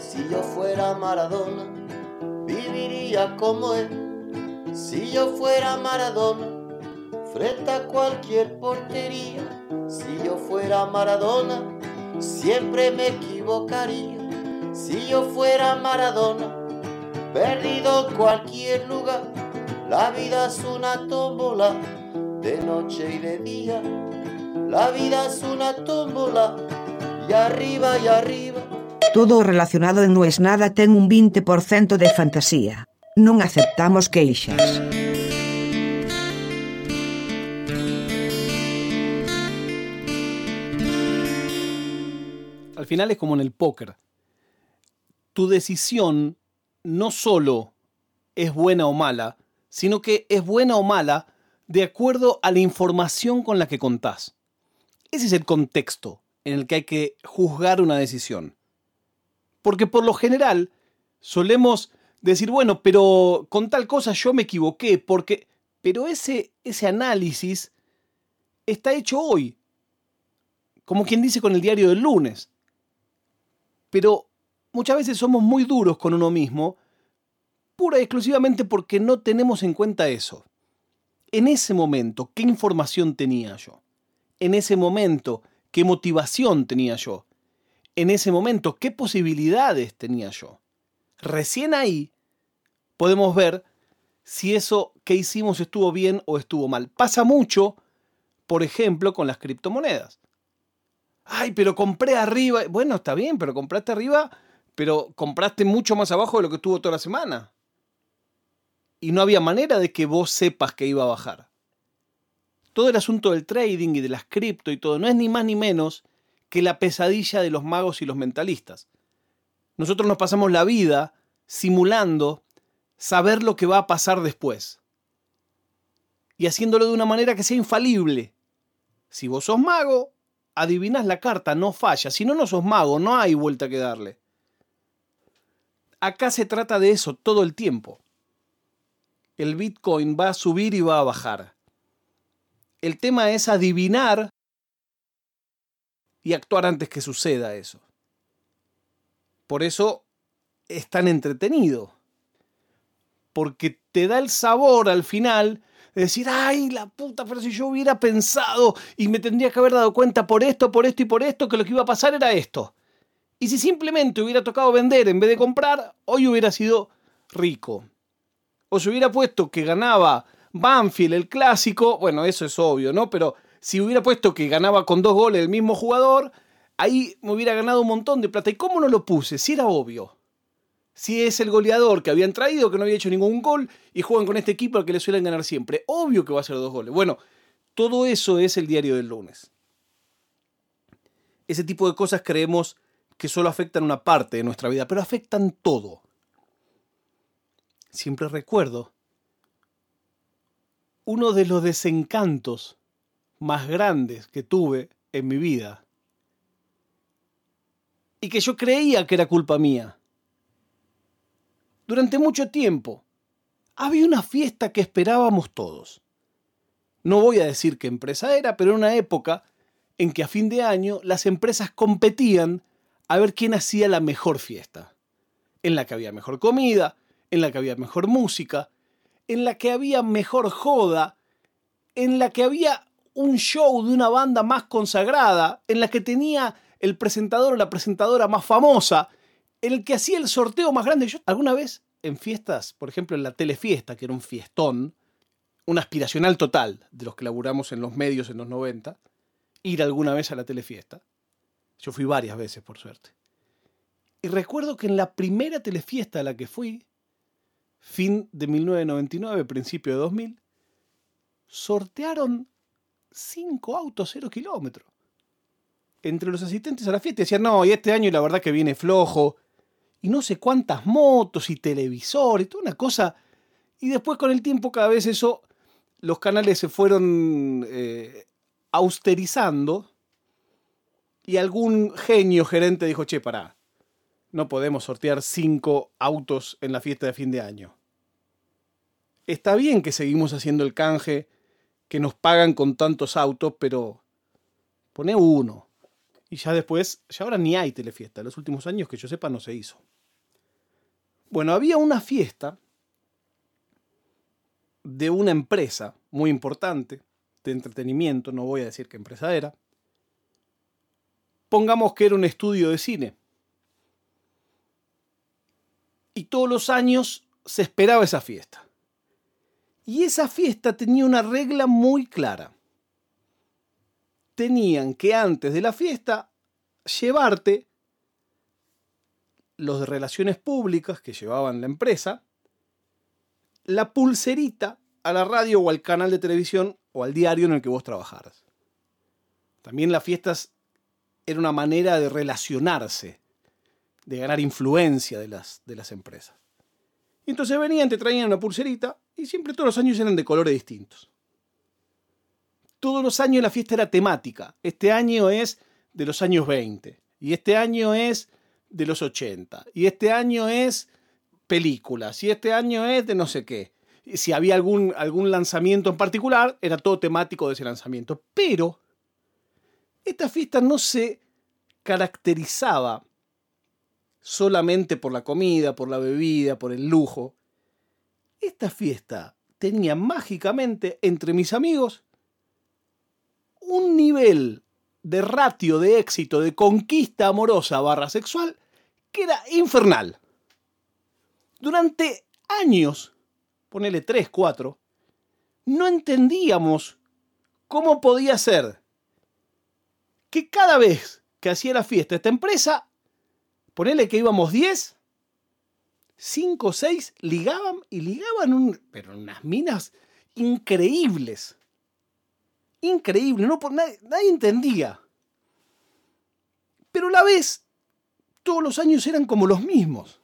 Si yo fuera Maradona, viviría como él. Si yo fuera Maradona, frente a cualquier portería. Si yo fuera Maradona, siempre me equivocaría. Si yo fuera Maradona, perdido cualquier lugar. La vida es una tómbola, de noche y de día. La vida es una tómbola, y arriba y arriba. Todo relacionado en No es nada ten un 20% de fantasía. Non aceptamos queixas. Al final es como en el póker. Tu decisión no solo es buena o mala, sino que es buena o mala de acuerdo a la información con la que contás. Ese es el contexto en el que hay que juzgar una decisión. Porque por lo general solemos decir, bueno, pero con tal cosa yo me equivoqué, porque... Pero ese, ese análisis está hecho hoy, como quien dice con el diario del lunes. Pero muchas veces somos muy duros con uno mismo, pura y exclusivamente porque no tenemos en cuenta eso. En ese momento, ¿qué información tenía yo? En ese momento, ¿qué motivación tenía yo? En ese momento, ¿qué posibilidades tenía yo? Recién ahí podemos ver si eso que hicimos estuvo bien o estuvo mal. Pasa mucho, por ejemplo, con las criptomonedas. Ay, pero compré arriba. Bueno, está bien, pero compraste arriba, pero compraste mucho más abajo de lo que estuvo toda la semana. Y no había manera de que vos sepas que iba a bajar. Todo el asunto del trading y de las cripto y todo no es ni más ni menos que la pesadilla de los magos y los mentalistas. Nosotros nos pasamos la vida simulando saber lo que va a pasar después. Y haciéndolo de una manera que sea infalible. Si vos sos mago, adivinas la carta, no falla. Si no, no sos mago, no hay vuelta que darle. Acá se trata de eso todo el tiempo. El Bitcoin va a subir y va a bajar. El tema es adivinar y actuar antes que suceda eso. Por eso es tan entretenido porque te da el sabor al final de decir, ay, la puta, pero si yo hubiera pensado y me tendría que haber dado cuenta por esto, por esto y por esto, que lo que iba a pasar era esto. Y si simplemente hubiera tocado vender en vez de comprar, hoy hubiera sido rico. O si hubiera puesto que ganaba Banfield, el clásico, bueno, eso es obvio, ¿no? Pero si hubiera puesto que ganaba con dos goles el mismo jugador, ahí me hubiera ganado un montón de plata. ¿Y cómo no lo puse? Si era obvio si es el goleador que habían traído, que no había hecho ningún gol, y juegan con este equipo al que le suelen ganar siempre. Obvio que va a ser dos goles. Bueno, todo eso es el diario del lunes. Ese tipo de cosas creemos que solo afectan una parte de nuestra vida, pero afectan todo. Siempre recuerdo uno de los desencantos más grandes que tuve en mi vida y que yo creía que era culpa mía durante mucho tiempo. Había una fiesta que esperábamos todos. No voy a decir qué empresa era, pero era una época en que a fin de año las empresas competían a ver quién hacía la mejor fiesta. En la que había mejor comida, en la que había mejor música, en la que había mejor joda, en la que había un show de una banda más consagrada, en la que tenía el presentador o la presentadora más famosa, el que hacía el sorteo más grande. Yo alguna vez en fiestas, por ejemplo en la telefiesta, que era un fiestón, un aspiracional total de los que laburamos en los medios en los 90, ir alguna vez a la telefiesta. Yo fui varias veces, por suerte. Y recuerdo que en la primera telefiesta a la que fui, fin de 1999, principio de 2000, sortearon cinco autos cero kilómetros. Entre los asistentes a la fiesta decían, no, y este año la verdad que viene flojo, y no sé cuántas motos y televisores, toda una cosa. Y después con el tiempo cada vez eso, los canales se fueron eh, austerizando y algún genio gerente dijo, che, pará, no podemos sortear cinco autos en la fiesta de fin de año. Está bien que seguimos haciendo el canje, que nos pagan con tantos autos, pero pone uno. Y ya después, ya ahora ni hay telefiesta. En los últimos años que yo sepa no se hizo. Bueno, había una fiesta de una empresa muy importante de entretenimiento, no voy a decir qué empresa era. Pongamos que era un estudio de cine. Y todos los años se esperaba esa fiesta. Y esa fiesta tenía una regla muy clara. Tenían que antes de la fiesta llevarte los de relaciones públicas que llevaban la empresa, la pulserita a la radio o al canal de televisión o al diario en el que vos trabajaras. También las fiestas era una manera de relacionarse, de ganar influencia de las, de las empresas. Entonces venían, te traían una pulserita y siempre todos los años eran de colores distintos. Todos los años la fiesta era temática. Este año es de los años 20 y este año es de los 80 y este año es películas y este año es de no sé qué. Si había algún, algún lanzamiento en particular, era todo temático de ese lanzamiento. Pero esta fiesta no se caracterizaba solamente por la comida, por la bebida, por el lujo. Esta fiesta tenía mágicamente entre mis amigos un nivel de ratio de éxito, de conquista amorosa barra sexual, que era infernal. Durante años, ponele 3, 4, no entendíamos cómo podía ser que cada vez que hacía la fiesta esta empresa, ponele que íbamos 10, 5 o 6 ligaban y ligaban pero unas minas increíbles. Increíble, no, nadie, nadie entendía. Pero a la vez, todos los años eran como los mismos,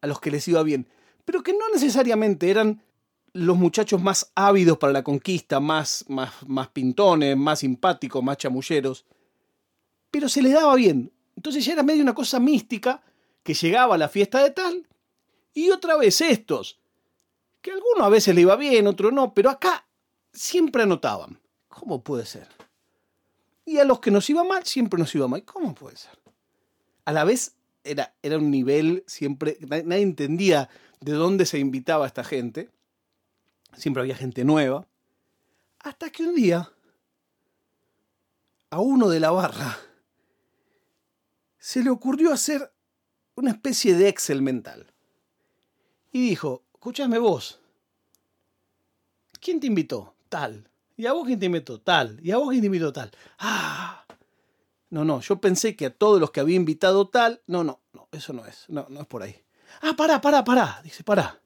a los que les iba bien, pero que no necesariamente eran los muchachos más ávidos para la conquista, más, más, más pintones, más simpáticos, más chamulleros, pero se les daba bien. Entonces ya era medio una cosa mística que llegaba a la fiesta de tal, y otra vez estos, que a algunos a veces le iba bien, otro no, pero acá siempre anotaban. ¿Cómo puede ser? Y a los que nos iba mal, siempre nos iba mal. ¿Cómo puede ser? A la vez era, era un nivel siempre, nadie entendía de dónde se invitaba a esta gente. Siempre había gente nueva. Hasta que un día, a uno de la barra, se le ocurrió hacer una especie de Excel mental. Y dijo, escúchame vos, ¿quién te invitó? Tal. ¿Y a vos quién te invitó? Tal. ¿Y a vos quién te invitó? Tal. Ah. No, no, yo pensé que a todos los que había invitado tal. No, no, no, eso no es. No, no es por ahí. Ah, pará, pará, pará. Dice, pará.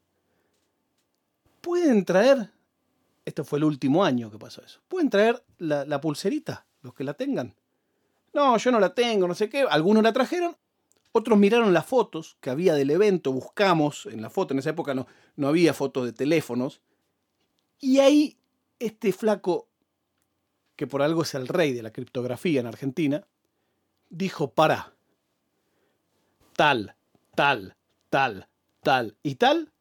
¿Pueden traer? Esto fue el último año que pasó eso. ¿Pueden traer la, la pulserita? Los que la tengan. No, yo no la tengo, no sé qué. Algunos la trajeron. Otros miraron las fotos que había del evento, buscamos en la foto, en esa época no, no había fotos de teléfonos, y ahí este flaco, que por algo es el rey de la criptografía en Argentina, dijo, para, tal, tal, tal, tal y tal,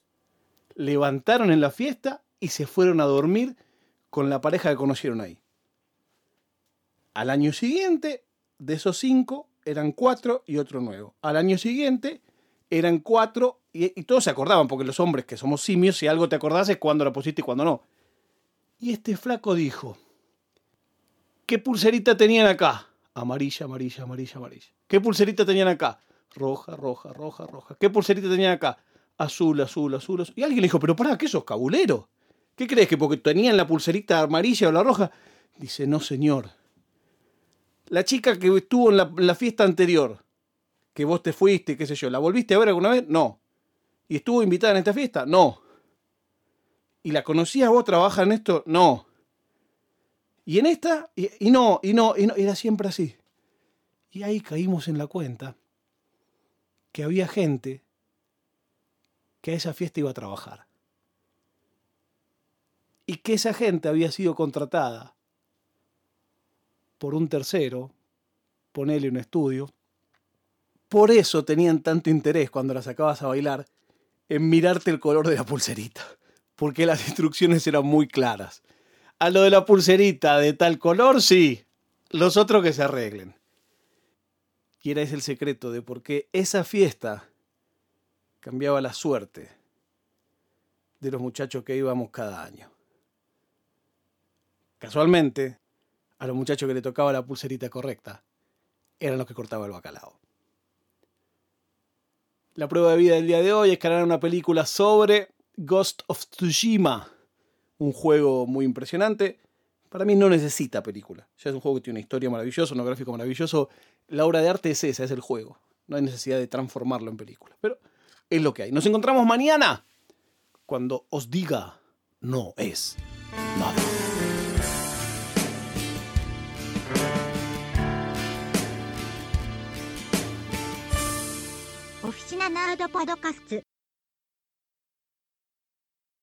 levantaron en la fiesta y se fueron a dormir con la pareja que conocieron ahí. Al año siguiente, de esos cinco, eran cuatro y otro nuevo. Al año siguiente, eran cuatro y, todos se acordaban, porque los hombres que somos simios, si algo te acordás es cuándo la pusiste y cuándo no. Y este flaco dijo, ¿qué pulserita tenían acá? Amarilla, amarilla, amarilla, amarilla. ¿Qué pulserita tenían acá? Roja, roja, roja, roja. ¿Qué pulserita tenían acá? Azul, azul, azul, azul. Y alguien le dijo, pero pará, ¿qué sos cabulero? ¿Qué crees? ¿Que porque tenían la pulserita amarilla o la roja? Dice, no, señor. La chica que estuvo en la, fiesta anterior, que vos te fuiste, qué sé yo, ¿la volviste a ver alguna vez? No. ¿Y estuvo invitada en esta fiesta? No. ¿Y la conocías vos? ¿Trabaja en esto? No. Y en esta, y, y, no, y no, y no, era siempre así. Y ahí caímos en la cuenta que había gente que a esa fiesta iba a trabajar. Y que esa gente había sido contratada por un tercero, ponele un estudio. Por eso tenían tanto interés cuando la sacabas a bailar en mirarte el color de la pulserita porque las instrucciones eran muy claras. A lo de la pulserita de tal color, sí. Los otros que se arreglen. Y era ese el secreto de por qué esa fiesta cambiaba la suerte de los muchachos que íbamos cada año. Casualmente, a los muchachos que le tocaba la pulserita correcta eran los que cortaba el bacalao. La prueba de vida del día de hoy es harán una película sobre Ghost of Tsushima, un juego muy impresionante. Para mí no necesita película. Ya es un juego que tiene una historia maravillosa, un gráfico maravilloso. La obra de arte es esa, es el juego. No hay necesidad de transformarlo en película. Pero es lo que hay. Nos encontramos mañana cuando os diga no es nada. ナードパドカスツ。